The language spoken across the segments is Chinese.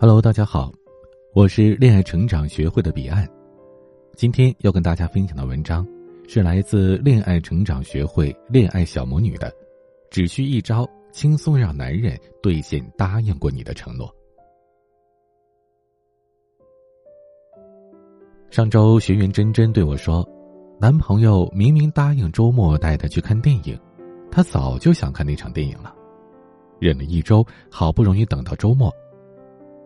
Hello，大家好，我是恋爱成长学会的彼岸。今天要跟大家分享的文章是来自恋爱成长学会恋爱小魔女的，只需一招，轻松让男人兑现答应过你的承诺。上周学员真真对我说，男朋友明明答应周末带她去看电影，她早就想看那场电影了，忍了一周，好不容易等到周末。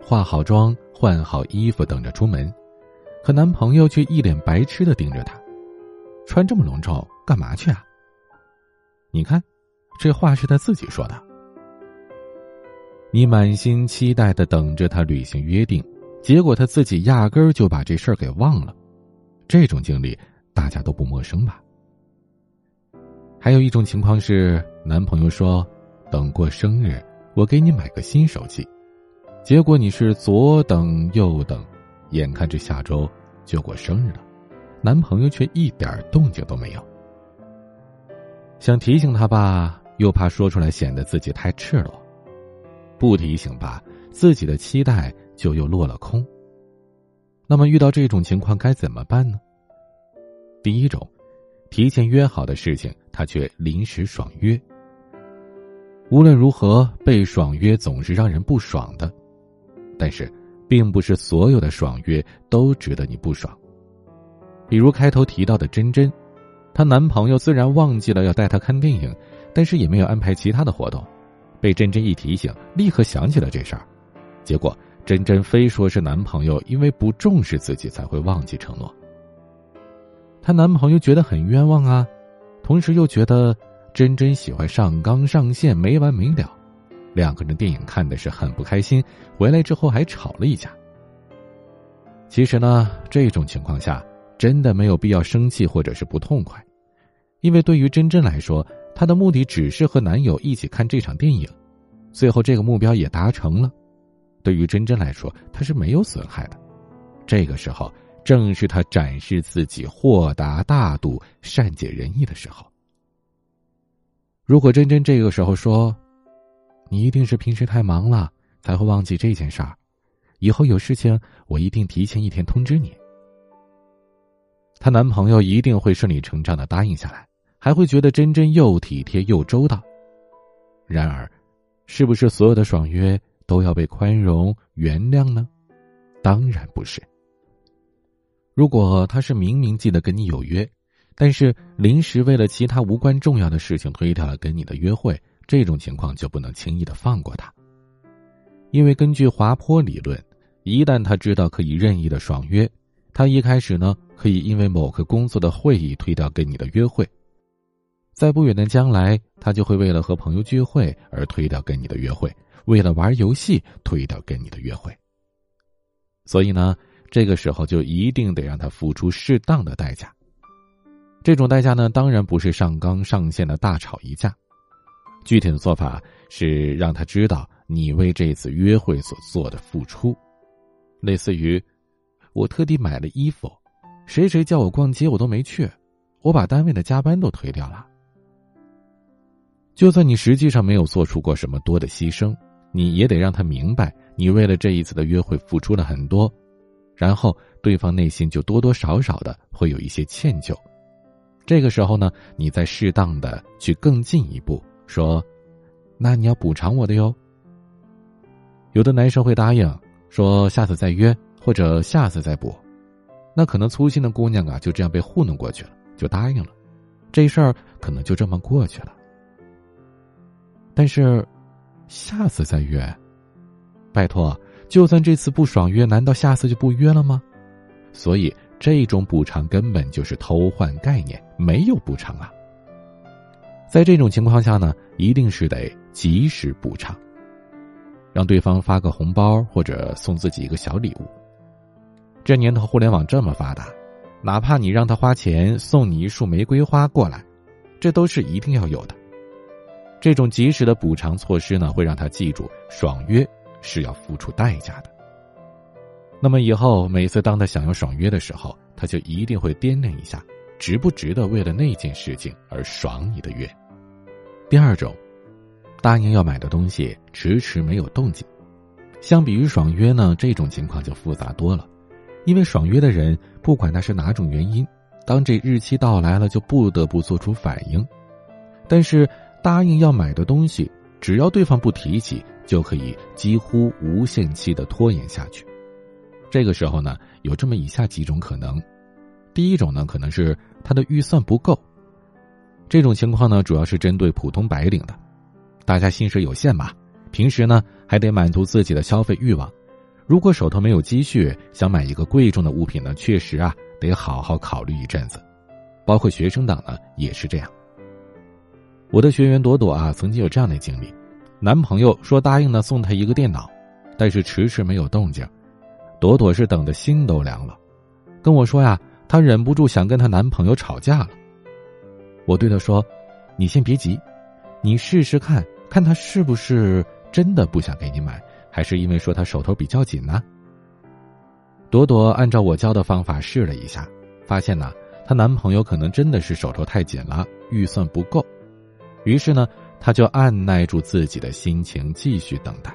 化好妆，换好衣服，等着出门，可男朋友却一脸白痴的盯着她，穿这么隆重干嘛去啊？你看，这话是他自己说的。你满心期待的等着他履行约定，结果他自己压根儿就把这事儿给忘了。这种经历大家都不陌生吧？还有一种情况是，男朋友说，等过生日，我给你买个新手机。结果你是左等右等，眼看着下周就过生日了，男朋友却一点动静都没有。想提醒他吧，又怕说出来显得自己太赤裸；不提醒吧，自己的期待就又落了空。那么遇到这种情况该怎么办呢？第一种，提前约好的事情，他却临时爽约。无论如何，被爽约总是让人不爽的。但是，并不是所有的爽约都值得你不爽。比如开头提到的真真，她男朋友虽然忘记了要带她看电影，但是也没有安排其他的活动。被真真一提醒，立刻想起了这事儿。结果真真非说是男朋友因为不重视自己才会忘记承诺。她男朋友觉得很冤枉啊，同时又觉得真真喜欢上纲上线，没完没了。两个人电影看的是很不开心，回来之后还吵了一架。其实呢，这种情况下真的没有必要生气或者是不痛快，因为对于真真来说，她的目的只是和男友一起看这场电影，最后这个目标也达成了。对于真真来说，她是没有损害的。这个时候正是她展示自己豁达大度、善解人意的时候。如果真真这个时候说，你一定是平时太忙了，才会忘记这件事儿。以后有事情，我一定提前一天通知你。她男朋友一定会顺理成章的答应下来，还会觉得真真又体贴又周到。然而，是不是所有的爽约都要被宽容原谅呢？当然不是。如果他是明明记得跟你有约，但是临时为了其他无关重要的事情推掉了跟你的约会。这种情况就不能轻易的放过他，因为根据滑坡理论，一旦他知道可以任意的爽约，他一开始呢可以因为某个工作的会议推掉跟你的约会，在不远的将来，他就会为了和朋友聚会而推掉跟你的约会，为了玩游戏推掉跟你的约会。所以呢，这个时候就一定得让他付出适当的代价。这种代价呢，当然不是上纲上线的大吵一架。具体的做法是让他知道你为这次约会所做的付出，类似于我特地买了衣服，谁谁叫我逛街我都没去，我把单位的加班都推掉了。就算你实际上没有做出过什么多的牺牲，你也得让他明白你为了这一次的约会付出了很多，然后对方内心就多多少少的会有一些歉疚。这个时候呢，你再适当的去更进一步。说，那你要补偿我的哟。有的男生会答应说下次再约或者下次再补，那可能粗心的姑娘啊就这样被糊弄过去了，就答应了，这事儿可能就这么过去了。但是，下次再约，拜托，就算这次不爽约，难道下次就不约了吗？所以这种补偿根本就是偷换概念，没有补偿啊。在这种情况下呢，一定是得及时补偿，让对方发个红包或者送自己一个小礼物。这年头互联网这么发达，哪怕你让他花钱送你一束玫瑰花过来，这都是一定要有的。这种及时的补偿措施呢，会让他记住爽约是要付出代价的。那么以后每次当他想要爽约的时候，他就一定会掂量一下，值不值得为了那件事情而爽你的约。第二种，答应要买的东西迟迟没有动静，相比于爽约呢，这种情况就复杂多了，因为爽约的人不管他是哪种原因，当这日期到来了，就不得不做出反应。但是答应要买的东西，只要对方不提起，就可以几乎无限期的拖延下去。这个时候呢，有这么以下几种可能：第一种呢，可能是他的预算不够。这种情况呢，主要是针对普通白领的，大家薪水有限嘛，平时呢还得满足自己的消费欲望。如果手头没有积蓄，想买一个贵重的物品呢，确实啊得好好考虑一阵子。包括学生党呢也是这样。我的学员朵朵啊，曾经有这样的经历：男朋友说答应呢送她一个电脑，但是迟迟没有动静，朵朵是等的心都凉了，跟我说呀，她忍不住想跟她男朋友吵架了。我对他说：“你先别急，你试试看看他是不是真的不想给你买，还是因为说他手头比较紧呢？”朵朵按照我教的方法试了一下，发现呢，她男朋友可能真的是手头太紧了，预算不够。于是呢，她就按耐住自己的心情，继续等待。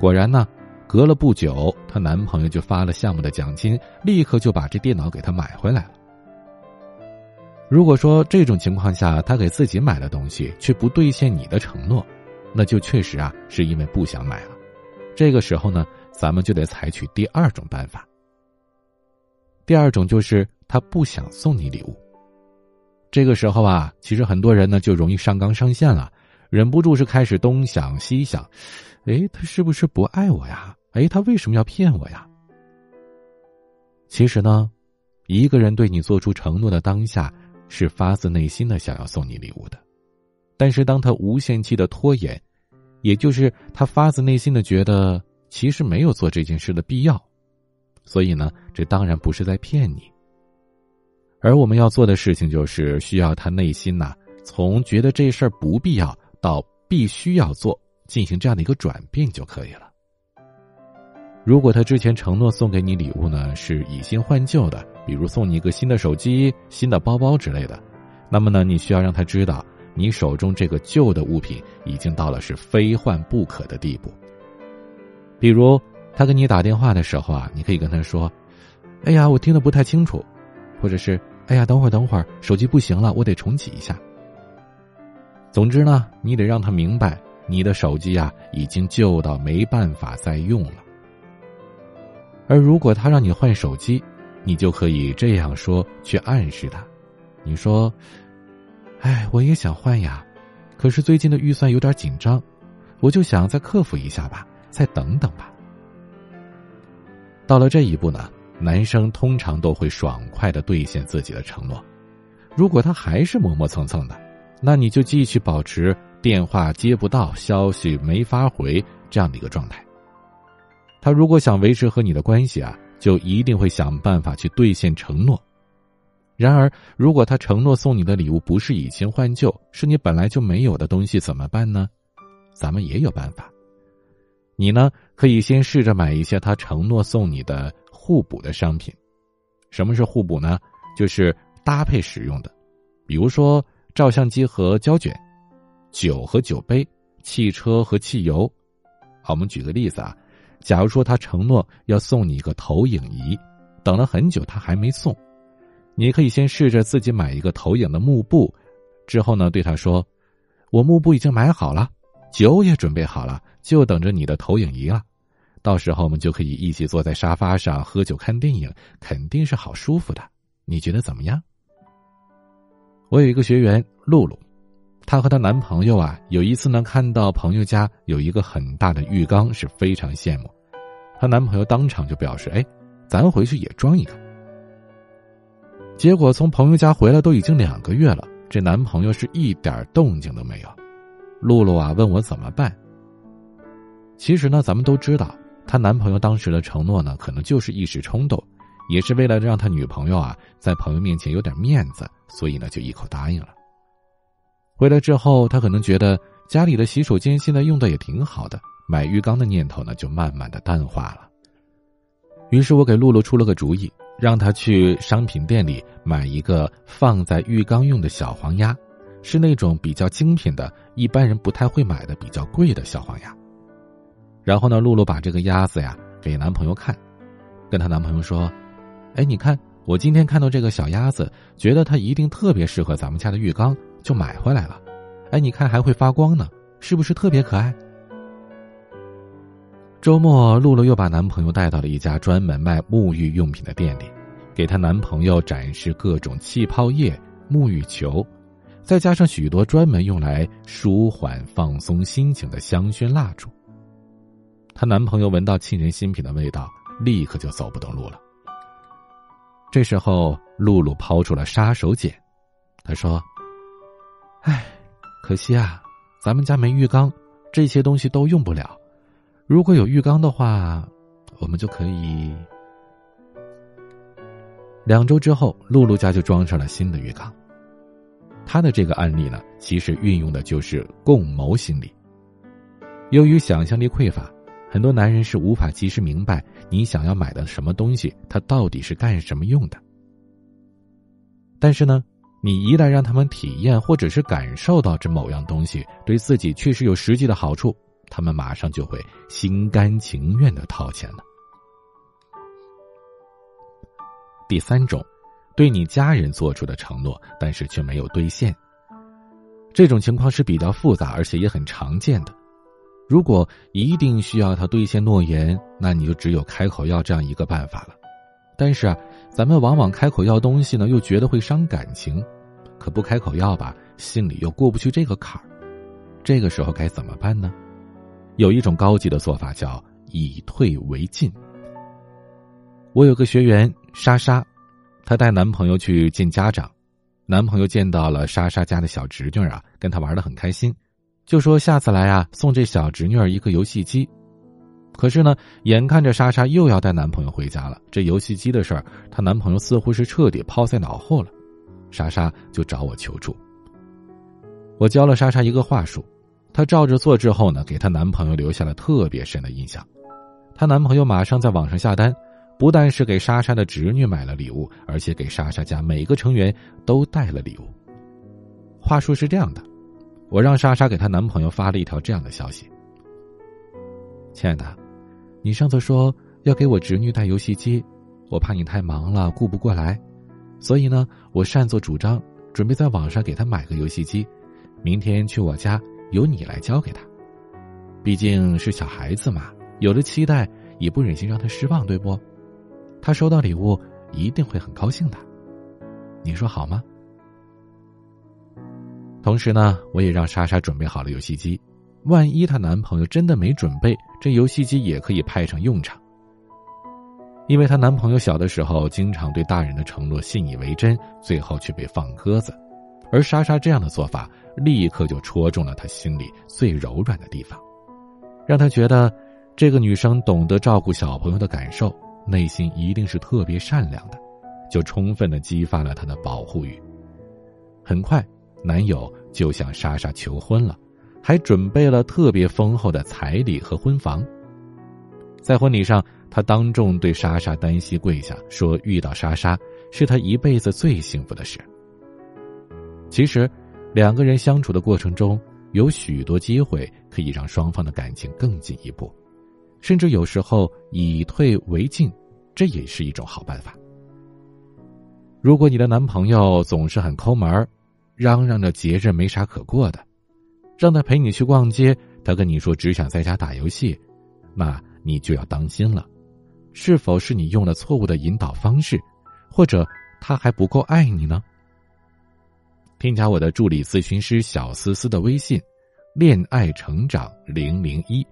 果然呢，隔了不久，她男朋友就发了项目的奖金，立刻就把这电脑给她买回来了。如果说这种情况下，他给自己买了东西却不兑现你的承诺，那就确实啊是因为不想买了。这个时候呢，咱们就得采取第二种办法。第二种就是他不想送你礼物。这个时候啊，其实很多人呢就容易上纲上线了，忍不住是开始东想西想，哎，他是不是不爱我呀？哎，他为什么要骗我呀？其实呢，一个人对你做出承诺的当下。是发自内心的想要送你礼物的，但是当他无限期的拖延，也就是他发自内心的觉得其实没有做这件事的必要，所以呢，这当然不是在骗你。而我们要做的事情就是需要他内心呐，从觉得这事儿不必要到必须要做，进行这样的一个转变就可以了。如果他之前承诺送给你礼物呢，是以新换旧的，比如送你一个新的手机、新的包包之类的，那么呢，你需要让他知道，你手中这个旧的物品已经到了是非换不可的地步。比如他给你打电话的时候啊，你可以跟他说：“哎呀，我听得不太清楚。”或者是“哎呀，等会儿等会儿，手机不行了，我得重启一下。”总之呢，你得让他明白，你的手机啊已经旧到没办法再用了。而如果他让你换手机，你就可以这样说去暗示他：“你说，哎，我也想换呀，可是最近的预算有点紧张，我就想再克服一下吧，再等等吧。”到了这一步呢，男生通常都会爽快的兑现自己的承诺。如果他还是磨磨蹭蹭的，那你就继续保持电话接不到、消息没法回这样的一个状态。他如果想维持和你的关系啊，就一定会想办法去兑现承诺。然而，如果他承诺送你的礼物不是以新换旧，是你本来就没有的东西，怎么办呢？咱们也有办法。你呢，可以先试着买一些他承诺送你的互补的商品。什么是互补呢？就是搭配使用的，比如说照相机和胶卷，酒和酒杯，汽车和汽油。好，我们举个例子啊。假如说他承诺要送你一个投影仪，等了很久他还没送，你可以先试着自己买一个投影的幕布，之后呢对他说：“我幕布已经买好了，酒也准备好了，就等着你的投影仪了。到时候我们就可以一起坐在沙发上喝酒看电影，肯定是好舒服的。你觉得怎么样？”我有一个学员露露。她和她男朋友啊，有一次呢，看到朋友家有一个很大的浴缸，是非常羡慕。她男朋友当场就表示：“哎，咱回去也装一个。”结果从朋友家回来都已经两个月了，这男朋友是一点动静都没有。露露啊，问我怎么办。其实呢，咱们都知道，她男朋友当时的承诺呢，可能就是一时冲动，也是为了让他女朋友啊在朋友面前有点面子，所以呢就一口答应了。回来之后，他可能觉得家里的洗手间现在用的也挺好的，买浴缸的念头呢就慢慢的淡化了。于是我给露露出了个主意，让她去商品店里买一个放在浴缸用的小黄鸭，是那种比较精品的，一般人不太会买的比较贵的小黄鸭。然后呢，露露把这个鸭子呀给男朋友看，跟她男朋友说：“哎，你看，我今天看到这个小鸭子，觉得它一定特别适合咱们家的浴缸，就买回来了。哎，你看还会发光呢，是不是特别可爱？”周末，露露又把男朋友带到了一家专门卖沐浴用品的店里，给她男朋友展示各种气泡液、沐浴球，再加上许多专门用来舒缓放松心情的香薰蜡烛。她男朋友闻到沁人心脾的味道，立刻就走不动路了。这时候，露露抛出了杀手锏，她说：“哎，可惜啊，咱们家没浴缸，这些东西都用不了。”如果有浴缸的话，我们就可以。两周之后，露露家就装上了新的浴缸。他的这个案例呢，其实运用的就是共谋心理。由于想象力匮乏，很多男人是无法及时明白你想要买的什么东西，它到底是干什么用的。但是呢，你一旦让他们体验或者是感受到这某样东西对自己确实有实际的好处。他们马上就会心甘情愿的掏钱了。第三种，对你家人做出的承诺，但是却没有兑现。这种情况是比较复杂，而且也很常见的。如果一定需要他兑现诺言，那你就只有开口要这样一个办法了。但是啊，咱们往往开口要东西呢，又觉得会伤感情，可不开口要吧，心里又过不去这个坎儿。这个时候该怎么办呢？有一种高级的做法叫以退为进。我有个学员莎莎，她带男朋友去见家长，男朋友见到了莎莎家的小侄女啊，跟她玩的很开心，就说下次来啊送这小侄女儿一个游戏机。可是呢，眼看着莎莎又要带男朋友回家了，这游戏机的事儿，她男朋友似乎是彻底抛在脑后了，莎莎就找我求助。我教了莎莎一个话术。她照着做之后呢，给她男朋友留下了特别深的印象。她男朋友马上在网上下单，不但是给莎莎的侄女买了礼物，而且给莎莎家每个成员都带了礼物。话术是这样的：我让莎莎给她男朋友发了一条这样的消息：“亲爱的，你上次说要给我侄女带游戏机，我怕你太忙了顾不过来，所以呢，我擅作主张，准备在网上给她买个游戏机，明天去我家。”由你来教给她，毕竟是小孩子嘛，有了期待也不忍心让她失望，对不？她收到礼物一定会很高兴的，你说好吗？同时呢，我也让莎莎准备好了游戏机，万一她男朋友真的没准备，这游戏机也可以派上用场。因为她男朋友小的时候经常对大人的承诺信以为真，最后却被放鸽子，而莎莎这样的做法。立刻就戳中了他心里最柔软的地方，让他觉得这个女生懂得照顾小朋友的感受，内心一定是特别善良的，就充分的激发了他的保护欲。很快，男友就向莎莎求婚了，还准备了特别丰厚的彩礼和婚房。在婚礼上，他当众对莎莎单膝跪下，说：“遇到莎莎是他一辈子最幸福的事。”其实。两个人相处的过程中，有许多机会可以让双方的感情更进一步，甚至有时候以退为进，这也是一种好办法。如果你的男朋友总是很抠门嚷嚷着节日没啥可过的，让他陪你去逛街，他跟你说只想在家打游戏，那你就要当心了，是否是你用了错误的引导方式，或者他还不够爱你呢？添加我的助理咨询师小思思的微信，恋爱成长零零一，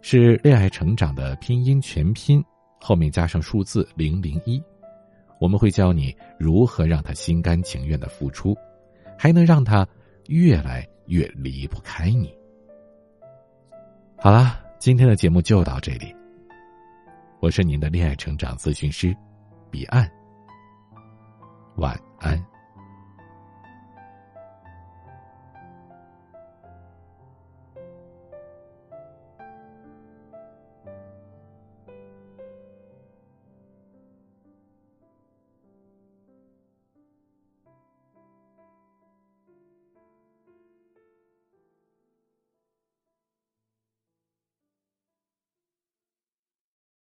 是恋爱成长的拼音全拼，后面加上数字零零一，我们会教你如何让他心甘情愿的付出，还能让他越来越离不开你。好了，今天的节目就到这里，我是您的恋爱成长咨询师彼岸，晚安。